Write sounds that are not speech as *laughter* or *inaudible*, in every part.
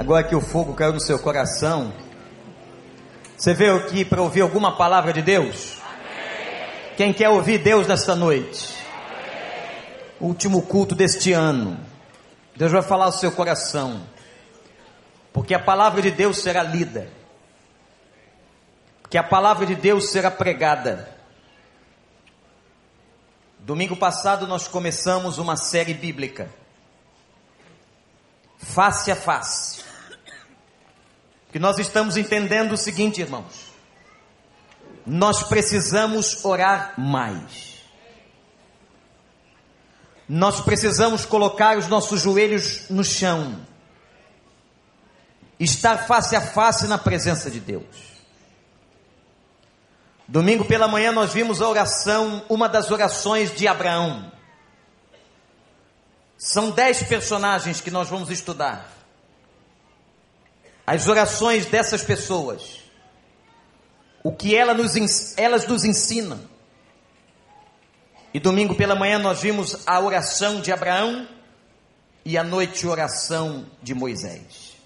Agora que o fogo caiu no seu coração, você veio aqui para ouvir alguma palavra de Deus? Amém. Quem quer ouvir Deus nesta noite? Amém. Último culto deste ano. Deus vai falar ao seu coração. Porque a palavra de Deus será lida. Que a palavra de Deus será pregada. Domingo passado nós começamos uma série bíblica. Face a face. Que nós estamos entendendo o seguinte, irmãos. Nós precisamos orar mais. Nós precisamos colocar os nossos joelhos no chão. Estar face a face na presença de Deus. Domingo pela manhã nós vimos a oração, uma das orações de Abraão. São dez personagens que nós vamos estudar. As orações dessas pessoas. O que ela nos, elas nos ensinam. E domingo pela manhã nós vimos a oração de Abraão e à noite a oração de Moisés.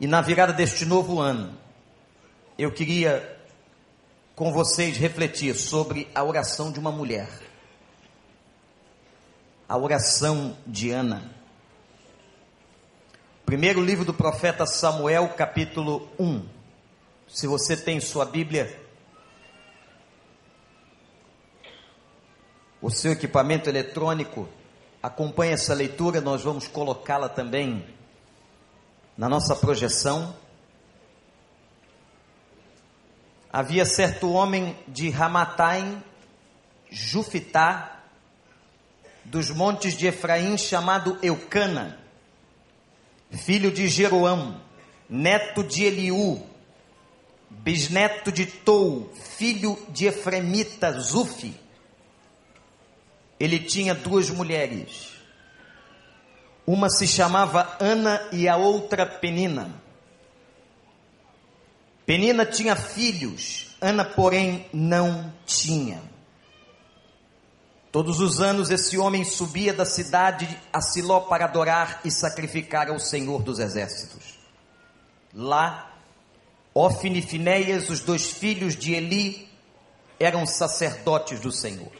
E na virada deste novo ano, eu queria com vocês refletir sobre a oração de uma mulher. A oração de Ana. Primeiro livro do profeta Samuel, capítulo 1. Se você tem sua Bíblia, o seu equipamento eletrônico, acompanhe essa leitura, nós vamos colocá-la também na nossa projeção. Havia certo homem de Ramataim, Jufitá, dos montes de Efraim, chamado Eucana, filho de Jeroão, neto de Eliú, bisneto de Tou, filho de Efremita, Zufi. Ele tinha duas mulheres. Uma se chamava Ana e a outra Penina. Penina tinha filhos, Ana, porém, não tinha. Todos os anos esse homem subia da cidade a Siló para adorar e sacrificar ao Senhor dos Exércitos. Lá, Ofne e Finéias, os dois filhos de Eli, eram sacerdotes do Senhor.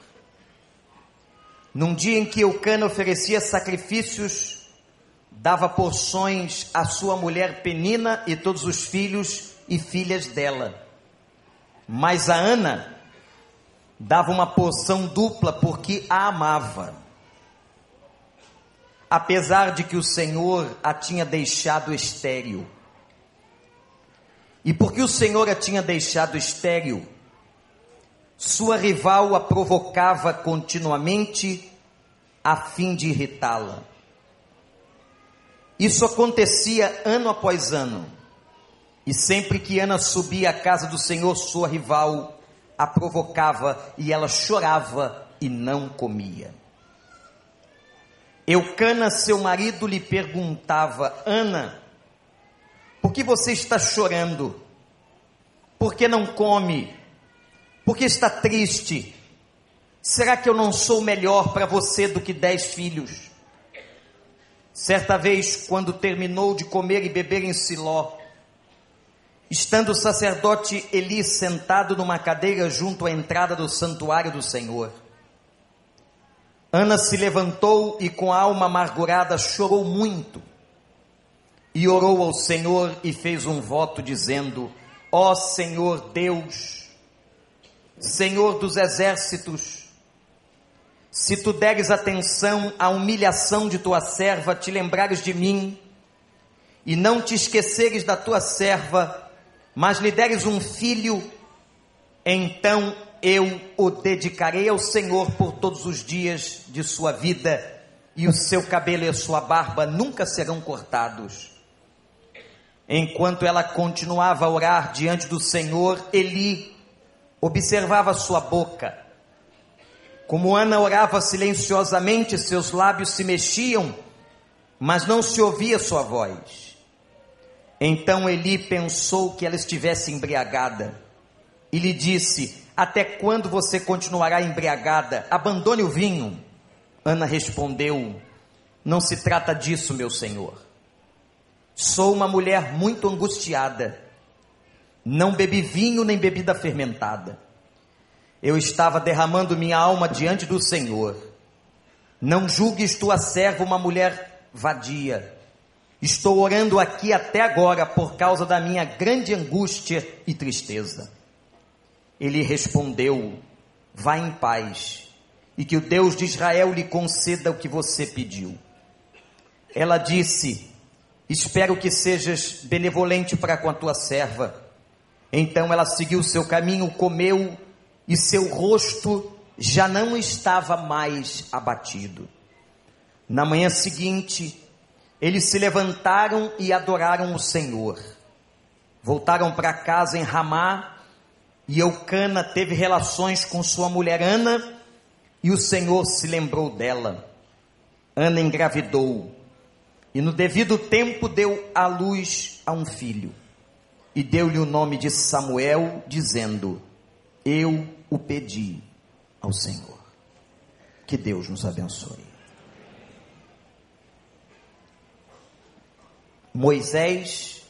Num dia em que Eucana oferecia sacrifícios, dava porções à sua mulher Penina e todos os filhos e filhas dela. Mas a Ana dava uma porção dupla porque a amava. Apesar de que o Senhor a tinha deixado estéril. E porque o Senhor a tinha deixado estéril, sua rival a provocava continuamente a fim de irritá-la. Isso acontecia ano após ano. E sempre que Ana subia à casa do Senhor, sua rival a provocava e ela chorava e não comia. Eucana, seu marido, lhe perguntava: Ana, por que você está chorando? Por que não come? Por que está triste? Será que eu não sou melhor para você do que dez filhos? Certa vez, quando terminou de comer e beber em Siló, Estando o sacerdote Eli sentado numa cadeira junto à entrada do santuário do Senhor, Ana se levantou e com a alma amargurada chorou muito. E orou ao Senhor e fez um voto dizendo: Ó Senhor Deus, Senhor dos exércitos, se tu deres atenção à humilhação de tua serva, te lembrares de mim, e não te esqueceres da tua serva, mas lhe deres um filho, então eu o dedicarei ao Senhor por todos os dias de sua vida, e o seu cabelo e a sua barba nunca serão cortados. Enquanto ela continuava a orar diante do Senhor, Eli observava sua boca. Como Ana orava silenciosamente, seus lábios se mexiam, mas não se ouvia sua voz. Então Eli pensou que ela estivesse embriagada e lhe disse: Até quando você continuará embriagada? Abandone o vinho. Ana respondeu: Não se trata disso, meu senhor. Sou uma mulher muito angustiada. Não bebi vinho nem bebida fermentada. Eu estava derramando minha alma diante do Senhor. Não julgues tua serva uma mulher vadia. Estou orando aqui até agora por causa da minha grande angústia e tristeza. Ele respondeu: Vá em paz, e que o Deus de Israel lhe conceda o que você pediu. Ela disse: Espero que sejas benevolente para com a tua serva. Então ela seguiu seu caminho, comeu, e seu rosto já não estava mais abatido. Na manhã seguinte, eles se levantaram e adoraram o Senhor. Voltaram para casa em Ramá, e Eucana teve relações com sua mulher Ana, e o Senhor se lembrou dela. Ana engravidou e no devido tempo deu à luz a um filho, e deu-lhe o nome de Samuel, dizendo: Eu o pedi ao Senhor. Que Deus nos abençoe. Moisés,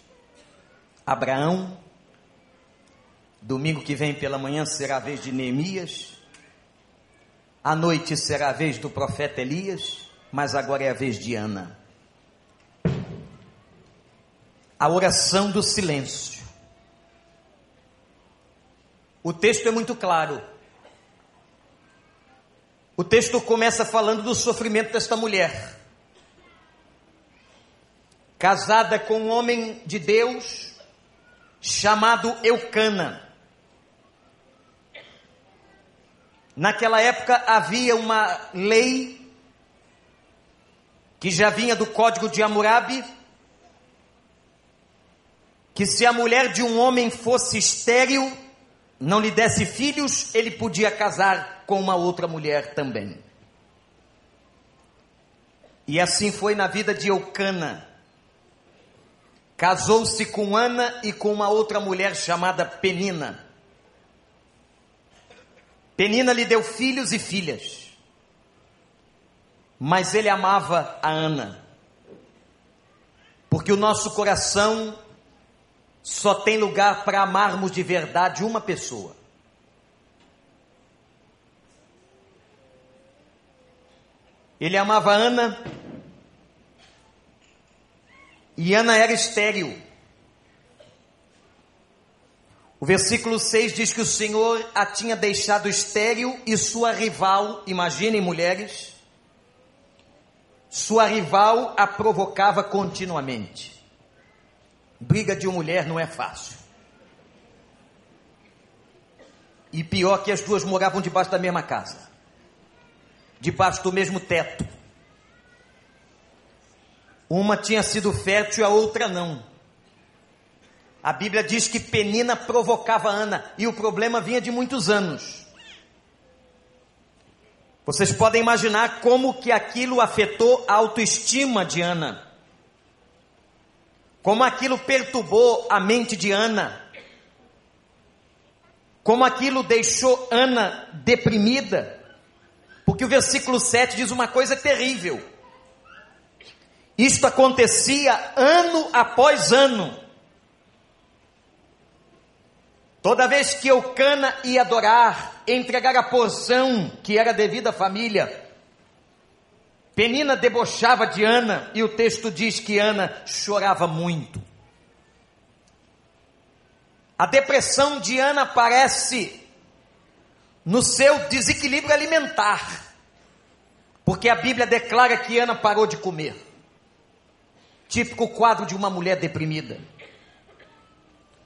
Abraão, domingo que vem pela manhã será a vez de Neemias, à noite será a vez do profeta Elias, mas agora é a vez de Ana a oração do silêncio. O texto é muito claro. O texto começa falando do sofrimento desta mulher, casada com um homem de Deus chamado Eucana. Naquela época havia uma lei que já vinha do Código de Hammurabi, que se a mulher de um homem fosse estéril, não lhe desse filhos, ele podia casar com uma outra mulher também. E assim foi na vida de Eucana. Casou-se com Ana e com uma outra mulher chamada Penina. Penina lhe deu filhos e filhas. Mas ele amava a Ana. Porque o nosso coração só tem lugar para amarmos de verdade uma pessoa. Ele amava Ana, e Ana era estéril. O versículo 6 diz que o Senhor a tinha deixado estéril e sua rival, imaginem mulheres, sua rival a provocava continuamente. Briga de mulher não é fácil. E pior que as duas moravam debaixo da mesma casa, debaixo do mesmo teto. Uma tinha sido fértil e a outra não. A Bíblia diz que Penina provocava Ana e o problema vinha de muitos anos. Vocês podem imaginar como que aquilo afetou a autoestima de Ana como aquilo perturbou a mente de Ana, como aquilo deixou Ana deprimida, porque o versículo 7 diz uma coisa terrível. Isto acontecia ano após ano. Toda vez que Eucana ia adorar, entregar a porção que era devida à família, Penina debochava de Ana e o texto diz que Ana chorava muito. A depressão de Ana aparece no seu desequilíbrio alimentar, porque a Bíblia declara que Ana parou de comer. Típico quadro de uma mulher deprimida,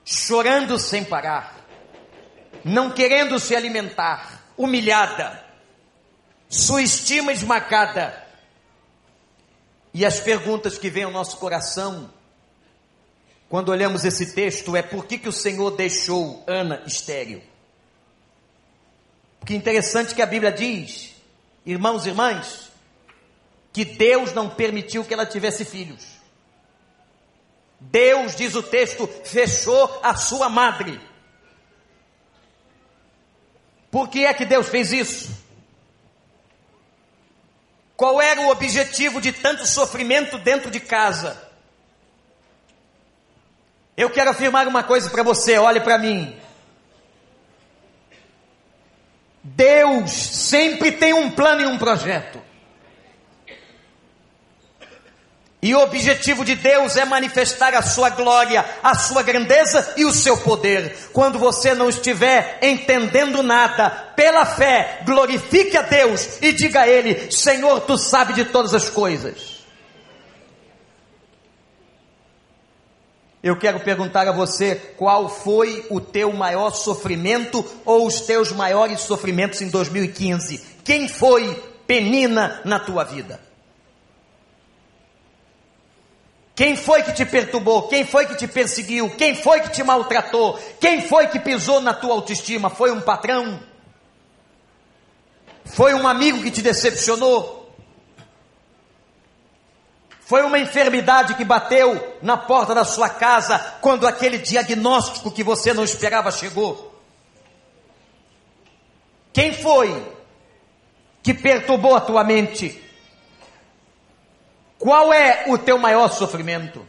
chorando sem parar, não querendo se alimentar, humilhada, sua estima esmagada, e as perguntas que vêm ao nosso coração, quando olhamos esse texto, é por que, que o Senhor deixou Ana estéril? Porque interessante que a Bíblia diz, irmãos e irmãs, que Deus não permitiu que ela tivesse filhos. Deus, diz o texto, fechou a sua madre. Por que é que Deus fez isso? Qual era o objetivo de tanto sofrimento dentro de casa? Eu quero afirmar uma coisa para você, olhe para mim. Deus sempre tem um plano e um projeto. E o objetivo de Deus é manifestar a sua glória, a sua grandeza e o seu poder. Quando você não estiver entendendo nada, pela fé, glorifique a Deus e diga a Ele: Senhor, tu sabe de todas as coisas. Eu quero perguntar a você qual foi o teu maior sofrimento ou os teus maiores sofrimentos em 2015. Quem foi penina na tua vida? Quem foi que te perturbou? Quem foi que te perseguiu? Quem foi que te maltratou? Quem foi que pisou na tua autoestima? Foi um patrão? Foi um amigo que te decepcionou? Foi uma enfermidade que bateu na porta da sua casa quando aquele diagnóstico que você não esperava chegou? Quem foi que perturbou a tua mente? Qual é o teu maior sofrimento?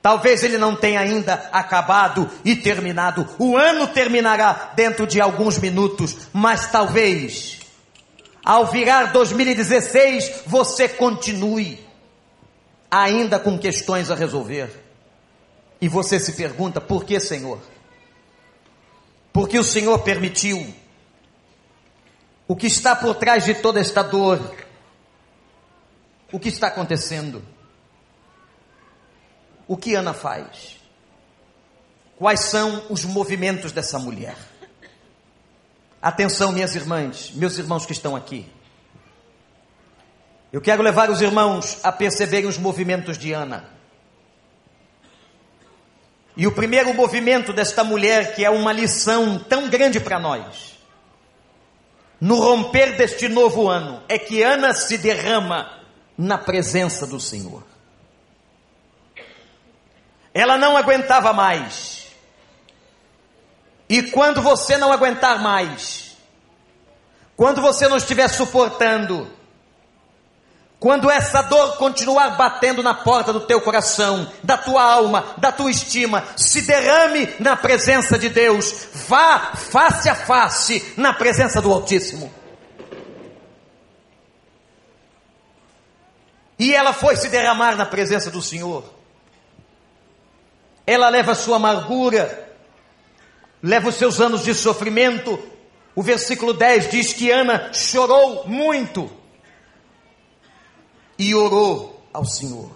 Talvez ele não tenha ainda acabado e terminado. O ano terminará dentro de alguns minutos, mas talvez ao virar 2016 você continue ainda com questões a resolver. E você se pergunta: por que, Senhor? Porque o Senhor permitiu. O que está por trás de toda esta dor o que está acontecendo? O que Ana faz? Quais são os movimentos dessa mulher? Atenção, minhas irmãs, meus irmãos que estão aqui. Eu quero levar os irmãos a perceberem os movimentos de Ana. E o primeiro movimento desta mulher, que é uma lição tão grande para nós, no romper deste novo ano, é que Ana se derrama na presença do Senhor. Ela não aguentava mais. E quando você não aguentar mais, quando você não estiver suportando, quando essa dor continuar batendo na porta do teu coração, da tua alma, da tua estima, se derrame na presença de Deus, vá face a face na presença do Altíssimo. E ela foi se derramar na presença do Senhor. Ela leva a sua amargura, leva os seus anos de sofrimento. O versículo 10 diz que Ana chorou muito e orou ao Senhor.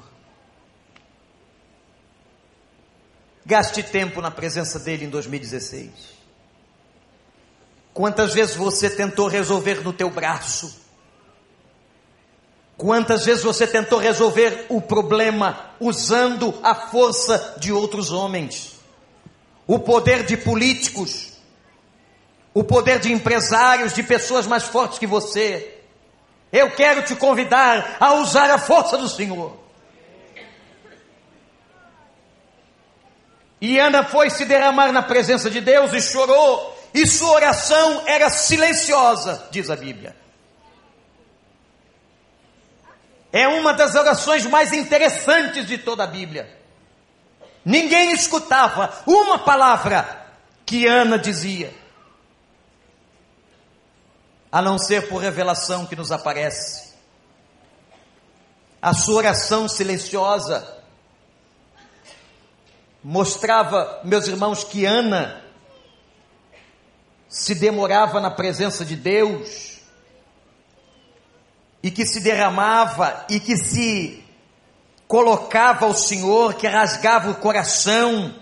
Gaste tempo na presença dele em 2016. Quantas vezes você tentou resolver no teu braço? Quantas vezes você tentou resolver o problema usando a força de outros homens? O poder de políticos, o poder de empresários, de pessoas mais fortes que você. Eu quero te convidar a usar a força do Senhor. E Ana foi se derramar na presença de Deus e chorou, e sua oração era silenciosa, diz a Bíblia. É uma das orações mais interessantes de toda a Bíblia. Ninguém escutava uma palavra que Ana dizia, a não ser por revelação que nos aparece. A sua oração silenciosa mostrava, meus irmãos, que Ana se demorava na presença de Deus e que se derramava e que se colocava ao Senhor, que rasgava o coração,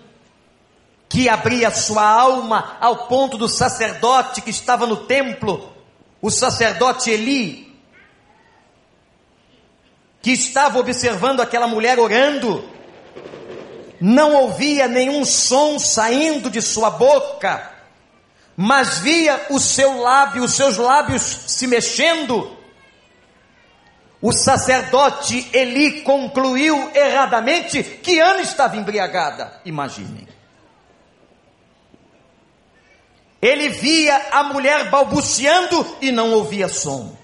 que abria sua alma ao ponto do sacerdote que estava no templo, o sacerdote Eli, que estava observando aquela mulher orando, não ouvia nenhum som saindo de sua boca, mas via o seu lábio, os seus lábios se mexendo, o sacerdote Eli concluiu erradamente que Ana estava embriagada. Imaginem. Ele via a mulher balbuciando e não ouvia som.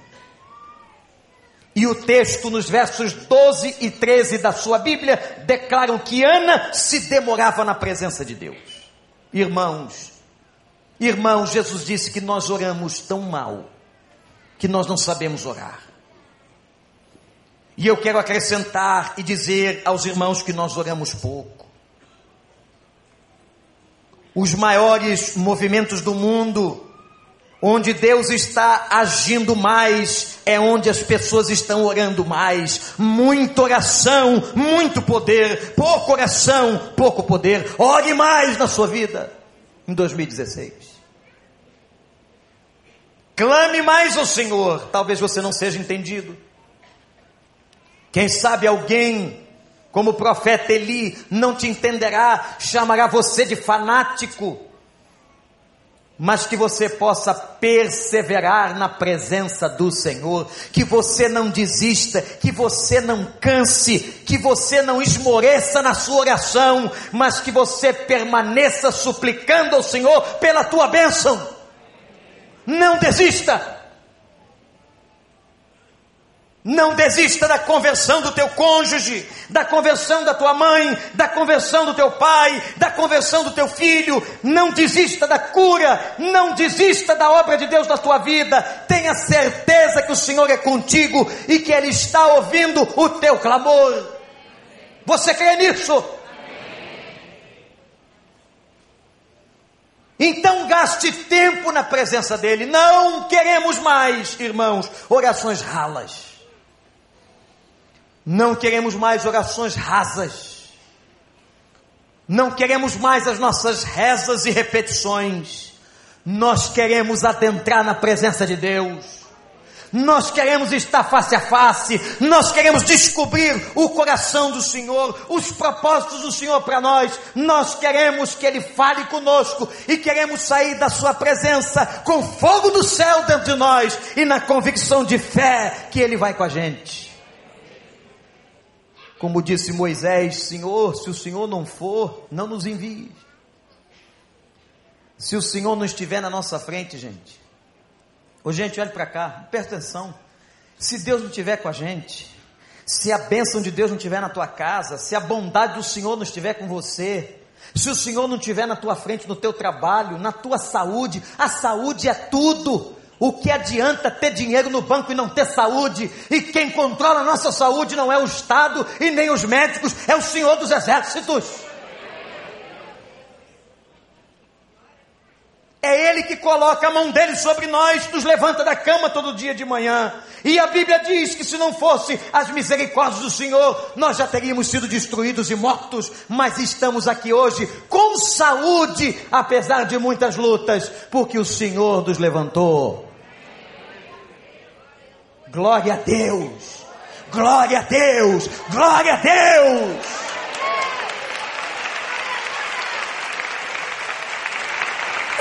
E o texto, nos versos 12 e 13 da sua Bíblia, declaram que Ana se demorava na presença de Deus. Irmãos, irmãos, Jesus disse que nós oramos tão mal que nós não sabemos orar. E eu quero acrescentar e dizer aos irmãos que nós oramos pouco. Os maiores movimentos do mundo, onde Deus está agindo mais, é onde as pessoas estão orando mais. Muita oração, muito poder, pouco oração, pouco poder. Ore mais na sua vida em 2016. Clame mais ao Senhor, talvez você não seja entendido. Quem sabe alguém, como o profeta Eli, não te entenderá, chamará você de fanático, mas que você possa perseverar na presença do Senhor, que você não desista, que você não canse, que você não esmoreça na sua oração, mas que você permaneça suplicando ao Senhor pela tua bênção. Não desista. Não desista da conversão do teu cônjuge, da conversão da tua mãe, da conversão do teu pai, da conversão do teu filho. Não desista da cura, não desista da obra de Deus na tua vida. Tenha certeza que o Senhor é contigo e que Ele está ouvindo o teu clamor. Você crê nisso? Então gaste tempo na presença dEle. Não queremos mais, irmãos, orações ralas. Não queremos mais orações rasas. Não queremos mais as nossas rezas e repetições. Nós queremos adentrar na presença de Deus. Nós queremos estar face a face, nós queremos descobrir o coração do Senhor, os propósitos do Senhor para nós. Nós queremos que Ele fale conosco e queremos sair da Sua presença com fogo do céu dentro de nós e na convicção de fé que Ele vai com a gente. Como disse Moisés: Senhor, se o Senhor não for, não nos envie. Se o Senhor não estiver na nossa frente, gente. Ô, gente, olhe para cá, presta atenção. Se Deus não estiver com a gente, se a bênção de Deus não estiver na tua casa, se a bondade do Senhor não estiver com você, se o Senhor não estiver na tua frente, no teu trabalho, na tua saúde, a saúde é tudo. O que adianta ter dinheiro no banco e não ter saúde? E quem controla a nossa saúde não é o Estado e nem os médicos, é o Senhor dos Exércitos. É Ele que coloca a mão dele sobre nós, nos levanta da cama todo dia de manhã. E a Bíblia diz que se não fosse as misericórdias do Senhor, nós já teríamos sido destruídos e mortos. Mas estamos aqui hoje com saúde, apesar de muitas lutas, porque o Senhor nos levantou. Glória a Deus! Glória a Deus! Glória a Deus!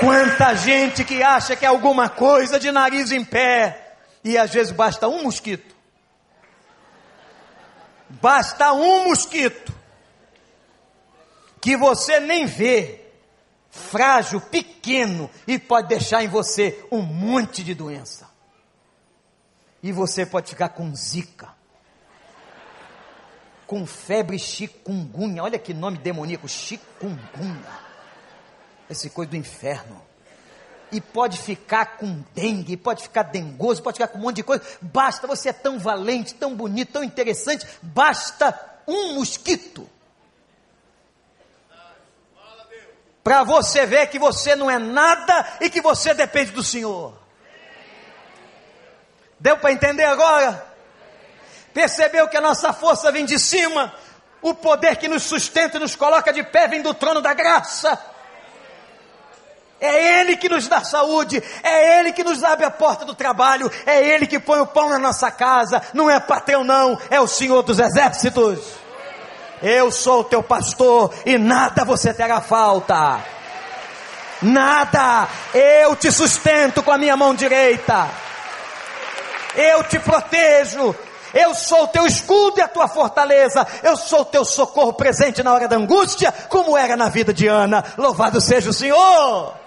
Quanta gente que acha que é alguma coisa de nariz em pé, e às vezes basta um mosquito. Basta um mosquito que você nem vê, frágil, pequeno, e pode deixar em você um monte de doença. E você pode ficar com zika. Com febre chikungunya. Olha que nome demoníaco, chikungunya. Esse coisa do inferno. E pode ficar com dengue, pode ficar dengoso, pode ficar com um monte de coisa. Basta, você é tão valente, tão bonito, tão interessante. Basta um mosquito. Para você ver que você não é nada e que você depende do Senhor. Deu para entender agora? Percebeu que a nossa força vem de cima? O poder que nos sustenta e nos coloca de pé vem do trono da graça. É Ele que nos dá saúde, é Ele que nos abre a porta do trabalho, é Ele que põe o pão na nossa casa, não é patrão não, é o Senhor dos exércitos. Eu sou o teu pastor e nada você terá falta. Nada, eu te sustento com a minha mão direita eu te protejo, eu sou o teu escudo e a tua fortaleza, eu sou o teu socorro presente na hora da angústia, como era na vida de Ana. Louvado seja o Senhor!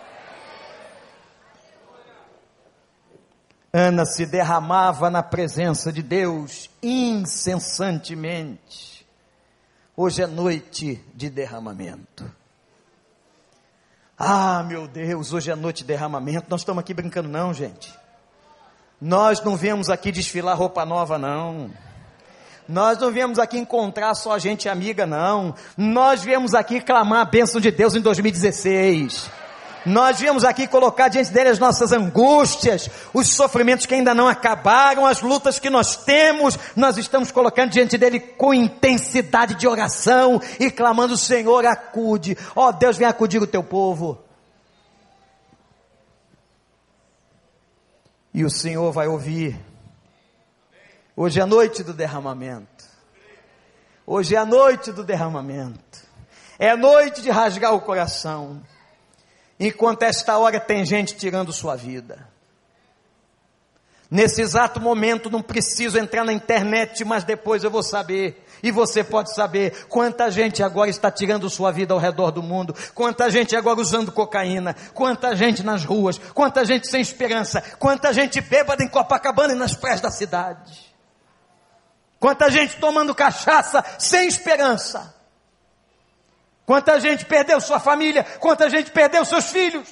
Ana se derramava na presença de Deus incessantemente. Hoje é noite de derramamento. Ah, meu Deus, hoje é noite de derramamento. Nós estamos aqui brincando, não, gente. Nós não viemos aqui desfilar roupa nova, não. Nós não viemos aqui encontrar só gente amiga, não. Nós viemos aqui clamar a bênção de Deus em 2016. Nós viemos aqui colocar diante dele as nossas angústias, os sofrimentos que ainda não acabaram, as lutas que nós temos, nós estamos colocando diante dele com intensidade de oração e clamando: Senhor, acude, ó oh, Deus, vem acudir o teu povo. E o Senhor vai ouvir. Hoje é a noite do derramamento. Hoje é a noite do derramamento. É a noite de rasgar o coração. Enquanto esta hora tem gente tirando sua vida. Nesse exato momento não preciso entrar na internet, mas depois eu vou saber. E você pode saber quanta gente agora está tirando sua vida ao redor do mundo, quanta gente agora usando cocaína, quanta gente nas ruas, quanta gente sem esperança, quanta gente bêbada em Copacabana e nas praias da cidade. Quanta gente tomando cachaça sem esperança. Quanta gente perdeu sua família, quanta gente perdeu seus filhos.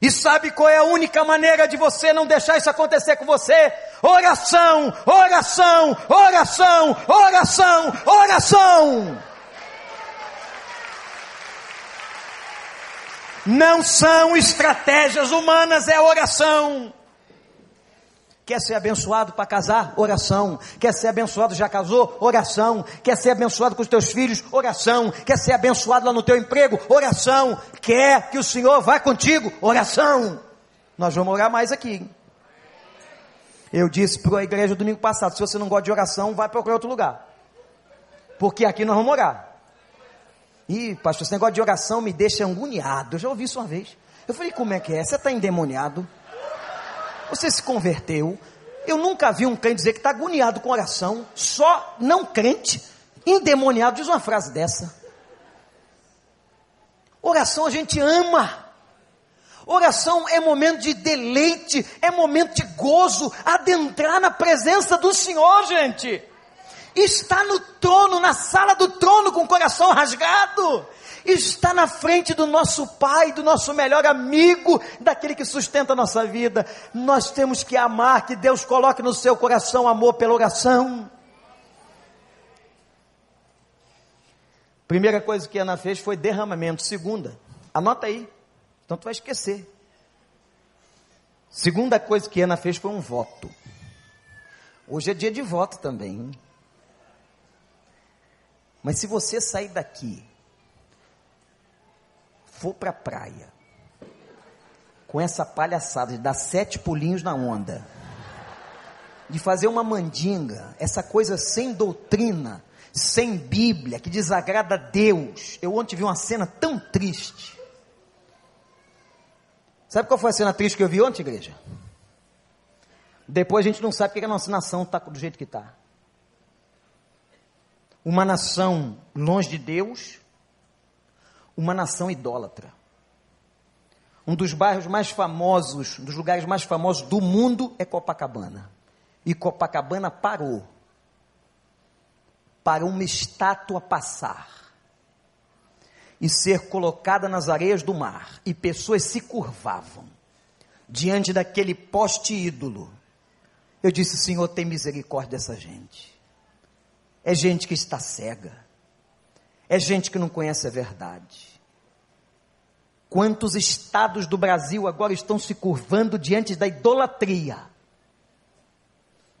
E sabe qual é a única maneira de você não deixar isso acontecer com você? Oração, oração, oração, oração, oração. Não são estratégias humanas, é oração. Quer ser abençoado para casar? Oração. Quer ser abençoado já casou? Oração. Quer ser abençoado com os teus filhos? Oração. Quer ser abençoado lá no teu emprego? Oração. Quer que o Senhor vá contigo? Oração. Nós vamos orar mais aqui. Eu disse para a igreja domingo passado: se você não gosta de oração, vai procurar outro lugar. Porque aqui nós vamos orar. Ih, pastor, esse negócio de oração me deixa agoniado. Eu já ouvi isso uma vez. Eu falei: como é que é? Você está endemoniado? Você se converteu. Eu nunca vi um crente dizer que está agoniado com oração. Só não crente, endemoniado, diz uma frase dessa. Oração a gente ama. Oração é momento de deleite, é momento de gozo, adentrar na presença do Senhor, gente. Está no trono, na sala do trono, com o coração rasgado está na frente do nosso Pai, do nosso melhor amigo, daquele que sustenta a nossa vida. Nós temos que amar, que Deus coloque no seu coração amor pela oração. Primeira coisa que Ana fez foi derramamento. Segunda, anota aí, então tu vai esquecer. Segunda coisa que Ana fez foi um voto. Hoje é dia de voto também. Hein? Mas se você sair daqui for para a praia com essa palhaçada de dar sete pulinhos na onda, de fazer uma mandinga, essa coisa sem doutrina, sem Bíblia, que desagrada a Deus. Eu ontem vi uma cena tão triste. Sabe qual foi a cena triste que eu vi ontem, igreja? Depois a gente não sabe porque a nossa nação está do jeito que está. Uma nação longe de Deus, uma nação idólatra. Um dos bairros mais famosos, um dos lugares mais famosos do mundo é Copacabana. E Copacabana parou para uma estátua passar e ser colocada nas areias do mar, e pessoas se curvavam diante daquele poste ídolo. Eu disse: Senhor, tem misericórdia dessa gente. É gente que está cega, é gente que não conhece a verdade. Quantos estados do Brasil agora estão se curvando diante da idolatria?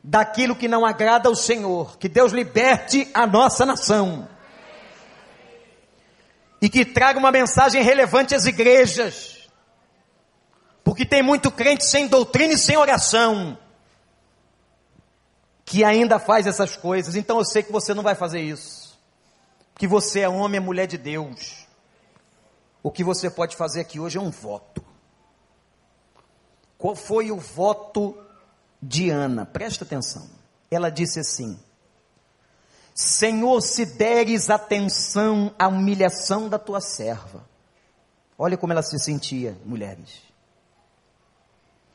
Daquilo que não agrada ao Senhor. Que Deus liberte a nossa nação. E que traga uma mensagem relevante às igrejas. Porque tem muito crente sem doutrina e sem oração. Que ainda faz essas coisas. Então eu sei que você não vai fazer isso. Que você é homem e mulher de Deus o que você pode fazer aqui hoje é um voto. Qual foi o voto de Ana? Presta atenção. Ela disse assim: Senhor, se deres atenção à humilhação da tua serva. Olha como ela se sentia, mulheres.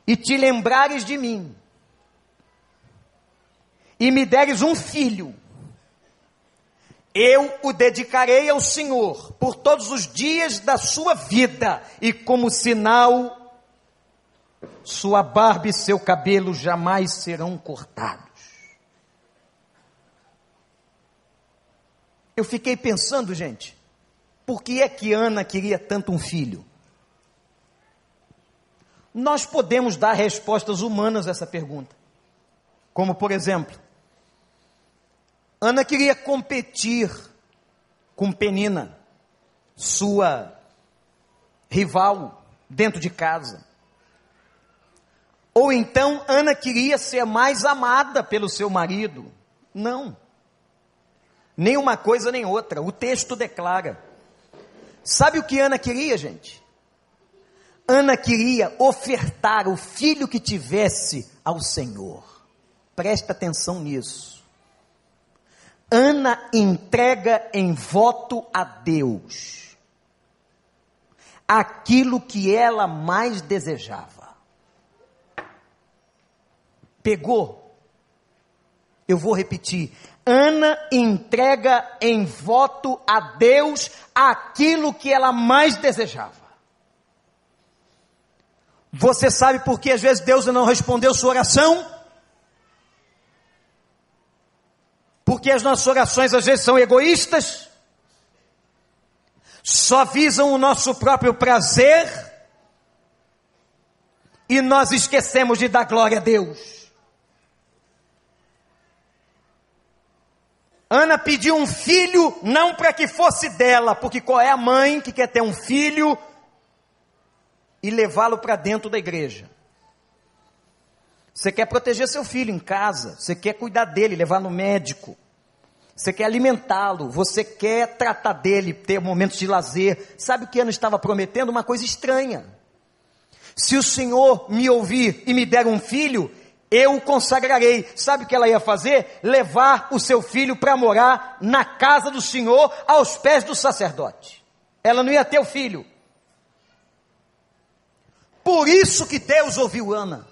e te lembrares de mim, e me deres um filho, eu o dedicarei ao Senhor por todos os dias da sua vida, e como sinal, sua barba e seu cabelo jamais serão cortados. Eu fiquei pensando, gente, por que é que Ana queria tanto um filho? Nós podemos dar respostas humanas a essa pergunta. Como, por exemplo, Ana queria competir com Penina, sua rival, dentro de casa. Ou então Ana queria ser mais amada pelo seu marido. Não. Nem uma coisa nem outra. O texto declara. Sabe o que Ana queria, gente? Ana queria ofertar o filho que tivesse ao Senhor. Presta atenção nisso. Ana entrega em voto a Deus aquilo que ela mais desejava. Pegou? Eu vou repetir. Ana entrega em voto a Deus aquilo que ela mais desejava. Você sabe por que às vezes Deus não respondeu sua oração? Porque as nossas orações às vezes são egoístas, só visam o nosso próprio prazer, e nós esquecemos de dar glória a Deus. Ana pediu um filho não para que fosse dela, porque qual é a mãe que quer ter um filho e levá-lo para dentro da igreja? Você quer proteger seu filho em casa, você quer cuidar dele, levar no médico, você quer alimentá-lo, você quer tratar dele, ter momentos de lazer. Sabe o que Ana estava prometendo? Uma coisa estranha. Se o Senhor me ouvir e me der um filho, eu o consagrarei. Sabe o que ela ia fazer? Levar o seu filho para morar na casa do Senhor, aos pés do sacerdote. Ela não ia ter o filho. Por isso que Deus ouviu Ana.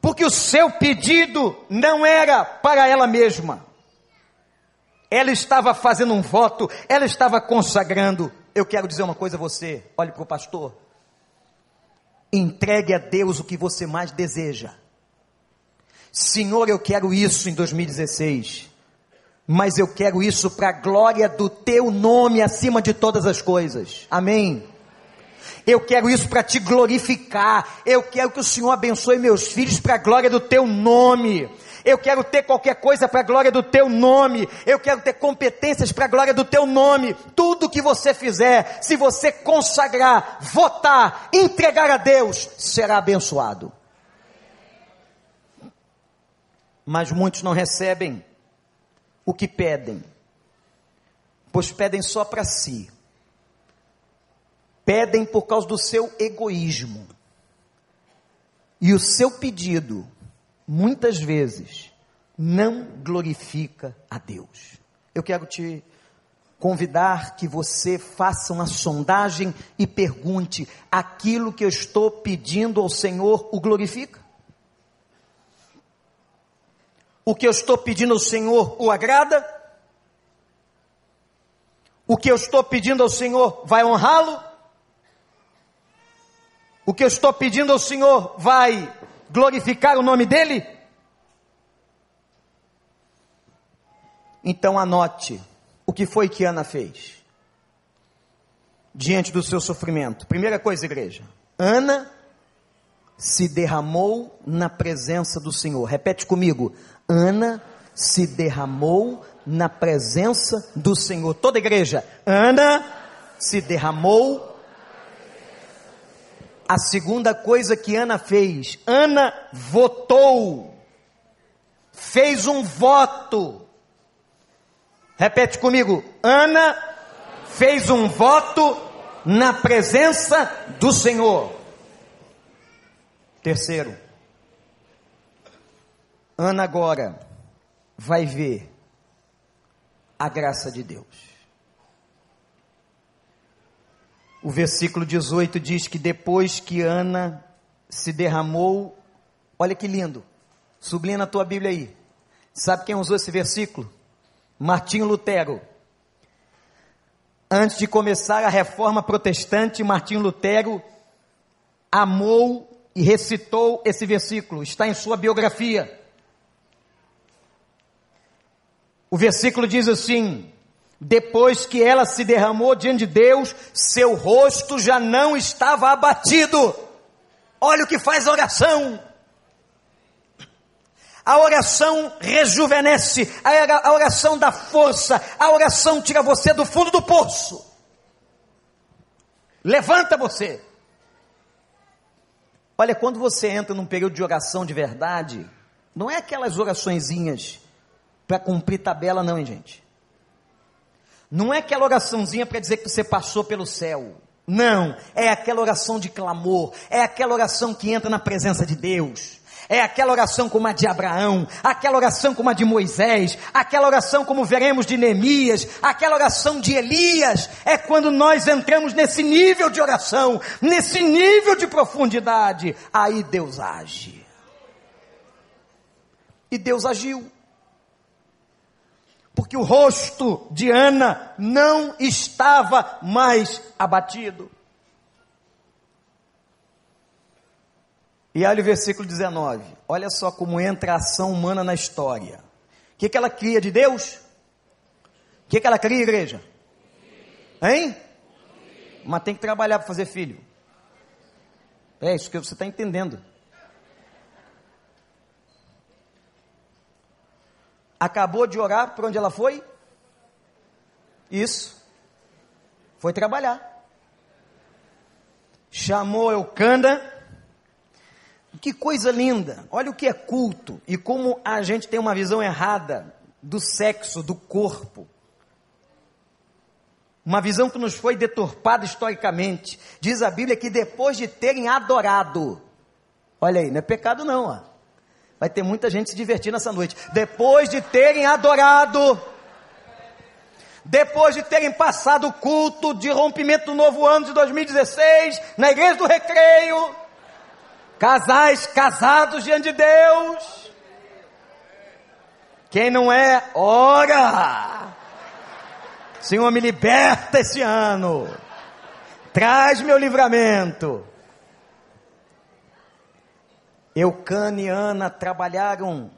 Porque o seu pedido não era para ela mesma. Ela estava fazendo um voto, ela estava consagrando. Eu quero dizer uma coisa a você, olhe para o pastor. Entregue a Deus o que você mais deseja. Senhor, eu quero isso em 2016. Mas eu quero isso para a glória do teu nome acima de todas as coisas. Amém. Eu quero isso para te glorificar. Eu quero que o Senhor abençoe meus filhos para a glória do teu nome. Eu quero ter qualquer coisa para a glória do teu nome. Eu quero ter competências para a glória do teu nome. Tudo que você fizer, se você consagrar, votar, entregar a Deus, será abençoado. Mas muitos não recebem o que pedem, pois pedem só para si. Pedem por causa do seu egoísmo. E o seu pedido muitas vezes não glorifica a Deus. Eu quero te convidar que você faça uma sondagem e pergunte: aquilo que eu estou pedindo ao Senhor o glorifica? O que eu estou pedindo ao Senhor o agrada? O que eu estou pedindo ao Senhor vai honrá-lo? O que eu estou pedindo ao Senhor vai glorificar o nome dele? Então anote o que foi que Ana fez diante do seu sofrimento. Primeira coisa, igreja: Ana se derramou na presença do Senhor. Repete comigo: Ana se derramou na presença do Senhor. Toda igreja, Ana se derramou a segunda coisa que Ana fez, Ana votou, fez um voto. Repete comigo, Ana fez um voto na presença do Senhor. Terceiro, Ana agora vai ver a graça de Deus. O versículo 18 diz que depois que Ana se derramou, olha que lindo, sublinha na tua Bíblia aí. Sabe quem usou esse versículo? Martinho Lutero. Antes de começar a reforma protestante, Martinho Lutero amou e recitou esse versículo, está em sua biografia. O versículo diz assim: depois que ela se derramou diante de Deus, seu rosto já não estava abatido. Olha o que faz a oração. A oração rejuvenesce, a oração dá força, a oração tira você do fundo do poço. Levanta você. Olha, quando você entra num período de oração de verdade, não é aquelas oraçõezinhas para cumprir tabela, não, hein, gente? Não é aquela oraçãozinha para dizer que você passou pelo céu. Não, é aquela oração de clamor, é aquela oração que entra na presença de Deus. É aquela oração como a de Abraão, aquela oração como a de Moisés, aquela oração como veremos de Neemias, aquela oração de Elias. É quando nós entramos nesse nível de oração, nesse nível de profundidade, aí Deus age. E Deus agiu porque o rosto de Ana não estava mais abatido. E olha o versículo 19. Olha só como entra a ação humana na história. O que, que ela cria de Deus? O que, que ela cria, igreja? Hein? Mas tem que trabalhar para fazer filho. É isso que você está entendendo. Acabou de orar, para onde ela foi? Isso. Foi trabalhar. Chamou Eucana. Que coisa linda. Olha o que é culto e como a gente tem uma visão errada do sexo, do corpo. Uma visão que nos foi deturpada historicamente. Diz a Bíblia que depois de terem adorado, olha aí, não é pecado não, ó. Vai ter muita gente se divertindo nessa noite. Depois de terem adorado, depois de terem passado o culto de rompimento do novo ano de 2016, na igreja do recreio, casais casados diante de Deus. Quem não é, ora. Senhor, me liberta esse ano. Traz meu livramento. Eucana e Ana trabalharam,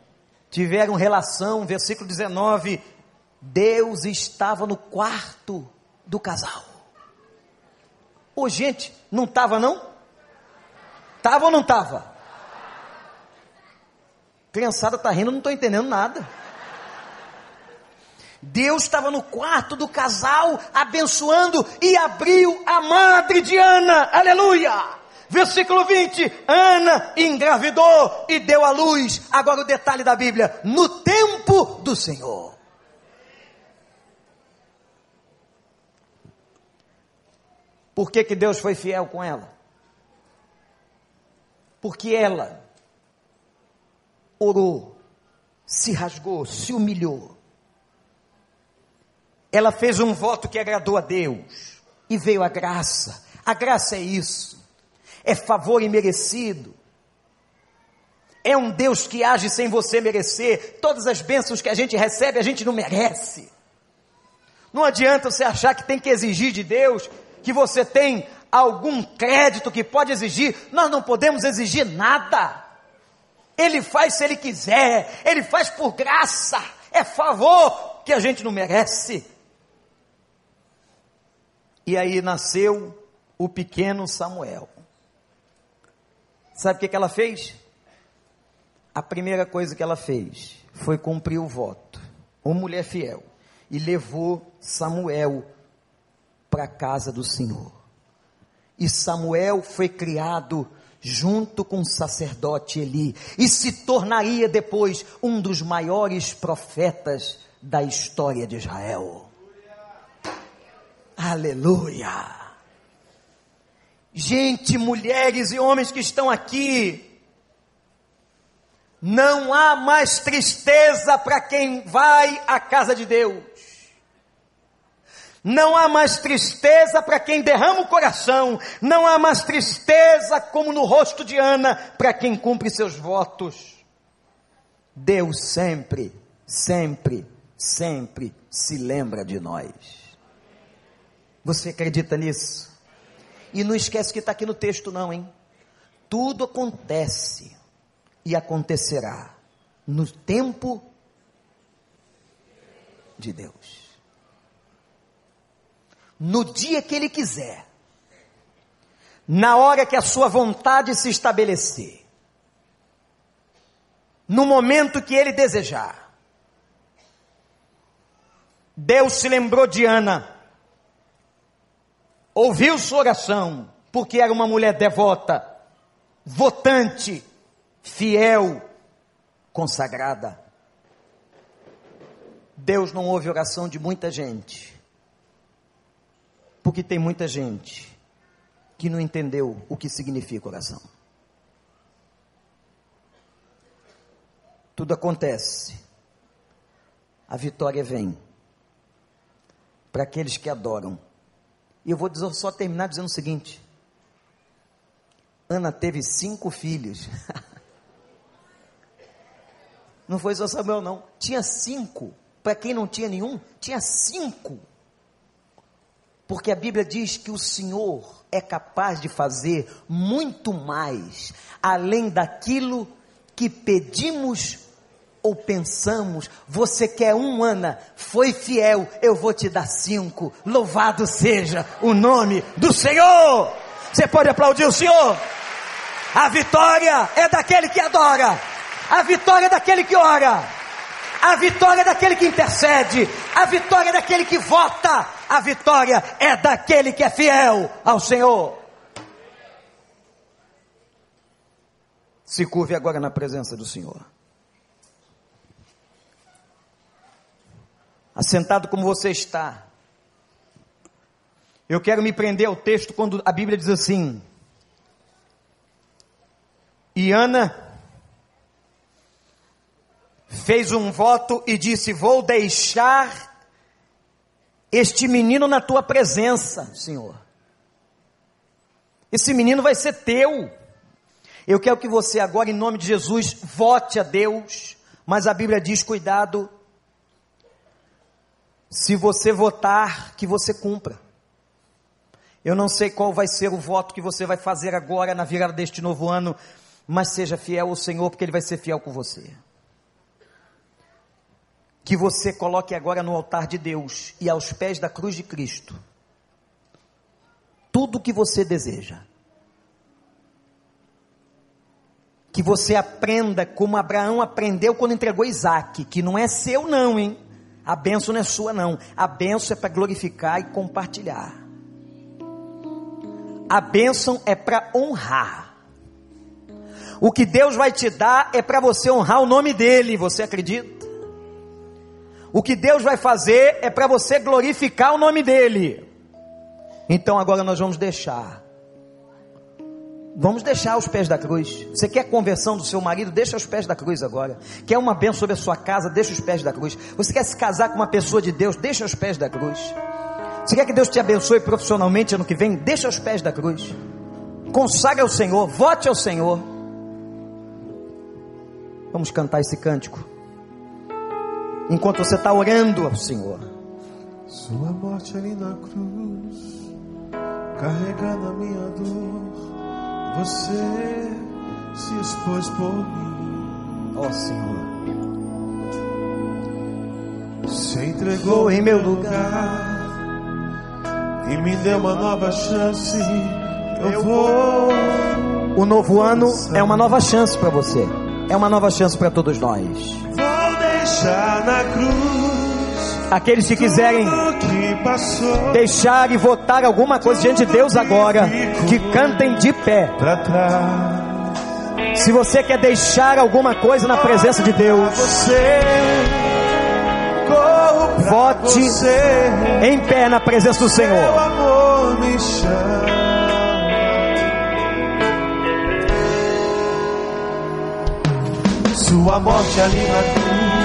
tiveram relação, versículo 19, Deus estava no quarto do casal. Ô gente, não estava não? Estava ou não estava? Criançada está rindo, não estou entendendo nada. Deus estava no quarto do casal, abençoando e abriu a madre de Ana, aleluia! Versículo 20: Ana engravidou e deu à luz. Agora o detalhe da Bíblia: no tempo do Senhor. Por que, que Deus foi fiel com ela? Porque ela orou, se rasgou, se humilhou. Ela fez um voto que agradou a Deus e veio a graça. A graça é isso é favor imerecido. É um Deus que age sem você merecer. Todas as bênçãos que a gente recebe, a gente não merece. Não adianta você achar que tem que exigir de Deus que você tem algum crédito que pode exigir. Nós não podemos exigir nada. Ele faz se ele quiser, ele faz por graça. É favor que a gente não merece. E aí nasceu o pequeno Samuel. Sabe o que, que ela fez? A primeira coisa que ela fez foi cumprir o voto. Uma mulher fiel. E levou Samuel para a casa do Senhor. E Samuel foi criado junto com o sacerdote Eli e se tornaria depois um dos maiores profetas da história de Israel. Aleluia! Gente, mulheres e homens que estão aqui, não há mais tristeza para quem vai à casa de Deus. Não há mais tristeza para quem derrama o coração, não há mais tristeza como no rosto de Ana para quem cumpre seus votos. Deus sempre, sempre, sempre se lembra de nós. Você acredita nisso? E não esquece que está aqui no texto, não, hein? Tudo acontece e acontecerá no tempo de Deus no dia que Ele quiser, na hora que a sua vontade se estabelecer, no momento que Ele desejar. Deus se lembrou de Ana, ouviu sua oração, porque era uma mulher devota, votante, fiel, consagrada. Deus não ouve oração de muita gente porque tem muita gente que não entendeu o que significa oração. Tudo acontece. A vitória vem para aqueles que adoram. E eu vou só terminar dizendo o seguinte: Ana teve cinco filhos. *laughs* Não foi só Samuel, não. Tinha cinco. Para quem não tinha nenhum, tinha cinco. Porque a Bíblia diz que o Senhor é capaz de fazer muito mais, além daquilo que pedimos ou pensamos. Você quer um, Ana? Foi fiel, eu vou te dar cinco. Louvado seja o nome do Senhor. Você pode aplaudir o Senhor? A vitória é daquele que adora, a vitória é daquele que ora. A vitória é daquele que intercede, a vitória é daquele que vota, a vitória é daquele que é fiel ao Senhor. Se curve agora na presença do Senhor. Assentado como você está. Eu quero me prender ao texto quando a Bíblia diz assim: E Ana fez um voto e disse: Vou deixar este menino na tua presença, Senhor. Esse menino vai ser teu. Eu quero que você agora, em nome de Jesus, vote a Deus, mas a Bíblia diz: cuidado, se você votar, que você cumpra. Eu não sei qual vai ser o voto que você vai fazer agora na virada deste novo ano, mas seja fiel ao Senhor, porque Ele vai ser fiel com você que você coloque agora no altar de Deus e aos pés da cruz de Cristo tudo o que você deseja. Que você aprenda como Abraão aprendeu quando entregou Isaac, que não é seu não, hein? A benção não é sua não. A benção é para glorificar e compartilhar. A bênção é para honrar. O que Deus vai te dar é para você honrar o nome dele, você acredita? O que Deus vai fazer é para você glorificar o nome dEle. Então agora nós vamos deixar. Vamos deixar aos pés da cruz. Você quer conversão do seu marido? Deixa aos pés da cruz agora. Quer uma bênção sobre a sua casa? Deixa aos pés da cruz. Você quer se casar com uma pessoa de Deus? Deixa aos pés da cruz. Você quer que Deus te abençoe profissionalmente ano que vem? Deixa aos pés da cruz. Consagra ao Senhor, vote ao Senhor. Vamos cantar esse cântico enquanto você está orando ao Senhor. Sua morte ali na cruz, carregando a minha dor, você se expôs por mim. Ó oh, Senhor, se entregou em meu lugar e me deu uma nova chance. Eu vou. O novo ano é uma nova chance para você. É uma nova chance para todos nós deixar na cruz. Aqueles que quiserem deixar e votar alguma coisa diante de Deus agora, que cantem de pé. Se você quer deixar alguma coisa na presença de Deus, vote em pé na presença do Senhor. Sua morte ali na cruz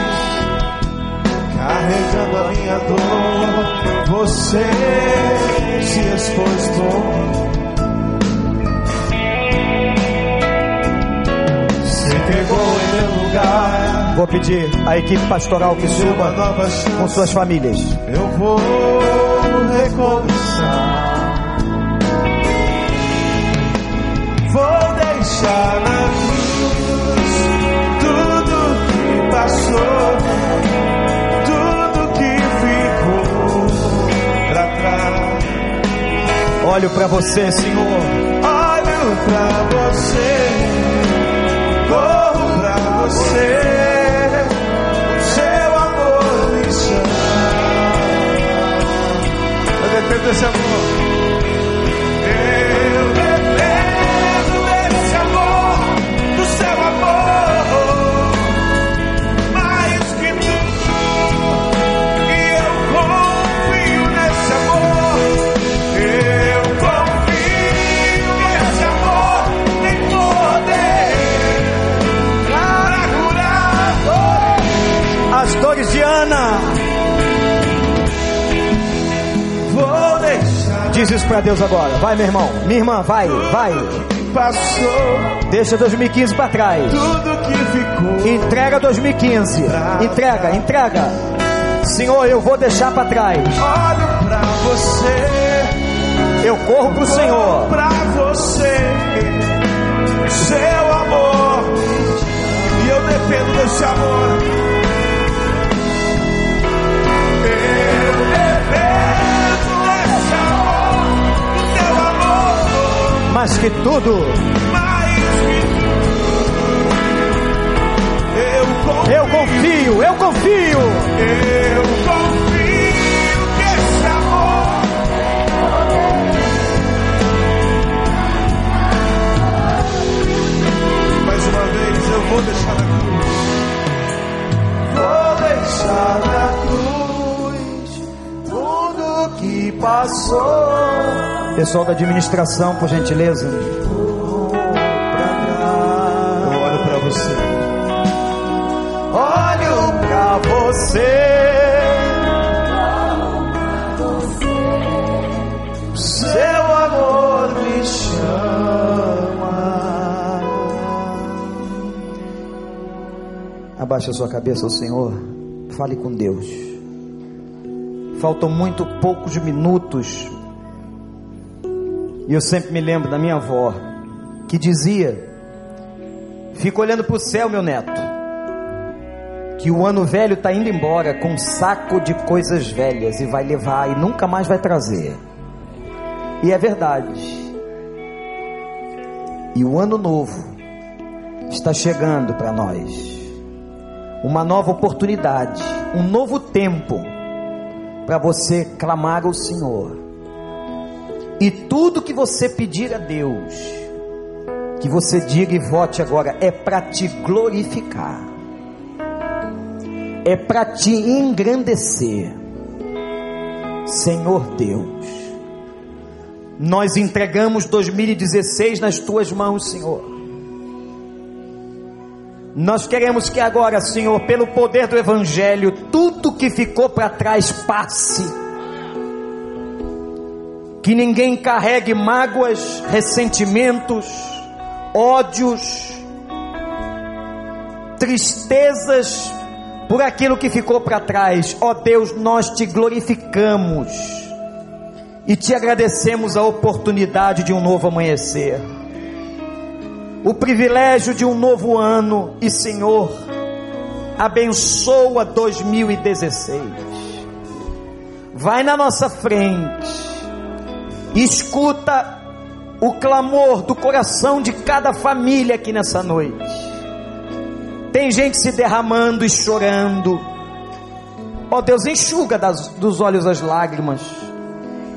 carregando a minha dor. Você se expôs. Se entregou em meu lugar. Vou pedir à equipe pastoral que suba com suas famílias. Eu vou recomeçar. Vou deixar na cruz tudo que passou, Olho para você, Senhor. Olho pra você, corro pra você. Seu amor me chama. Eu dependo desse amor. Diz isso para Deus agora. Vai, meu irmão. Minha irmã, vai, vai. passou, Deixa 2015 para trás. tudo que ficou. Entrega 2015. Entrega, entrega. Senhor, eu vou deixar para trás. Olho pra você, Eu corro pro Senhor. pra você, seu amor, e eu dependo desse amor. Mais que tudo. Eu confio, eu confio, eu confio. que esse amor Mais uma vez eu vou deixar na cruz. Vou deixar na cruz que passou Pessoal da administração, por gentileza. Eu olho pra você. Olho pra você. Seu amor me chama. Abaixa a sua cabeça ao Senhor. Fale com Deus. Faltam muito poucos minutos. E eu sempre me lembro da minha avó, que dizia: Fica olhando para o céu, meu neto, que o ano velho está indo embora com um saco de coisas velhas e vai levar e nunca mais vai trazer. E é verdade. E o ano novo está chegando para nós. Uma nova oportunidade, um novo tempo para você clamar ao Senhor. E tudo que você pedir a Deus, que você diga e vote agora, é para te glorificar, é para te engrandecer. Senhor Deus, nós entregamos 2016 nas tuas mãos, Senhor. Nós queremos que agora, Senhor, pelo poder do Evangelho, tudo que ficou para trás passe. Que ninguém carregue mágoas, ressentimentos, ódios, tristezas por aquilo que ficou para trás. Ó Deus, nós te glorificamos e te agradecemos a oportunidade de um novo amanhecer o privilégio de um novo ano e Senhor, abençoa 2016. Vai na nossa frente, escuta o clamor do coração de cada família aqui nessa noite. Tem gente se derramando e chorando. Ó oh Deus, enxuga das, dos olhos as lágrimas.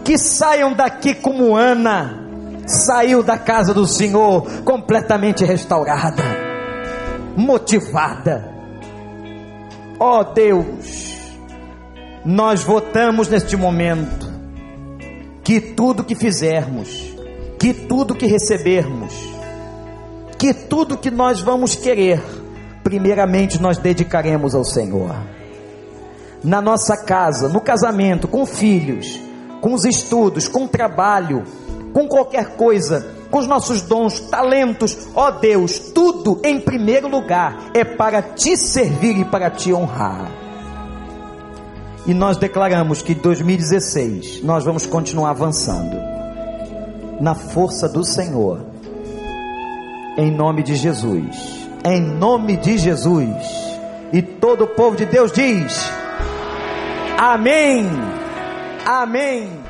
Que saiam daqui como Ana saiu da casa do Senhor completamente restaurada, motivada. Ó oh Deus, nós votamos neste momento que tudo que fizermos, que tudo que recebermos, que tudo que nós vamos querer, primeiramente nós dedicaremos ao Senhor. na nossa casa, no casamento, com filhos, com os estudos, com o trabalho, com qualquer coisa, com os nossos dons, talentos, ó Deus, tudo em primeiro lugar é para te servir e para te honrar. E nós declaramos que 2016 nós vamos continuar avançando na força do Senhor, em nome de Jesus, em nome de Jesus. E todo o povo de Deus diz: Amém. Amém.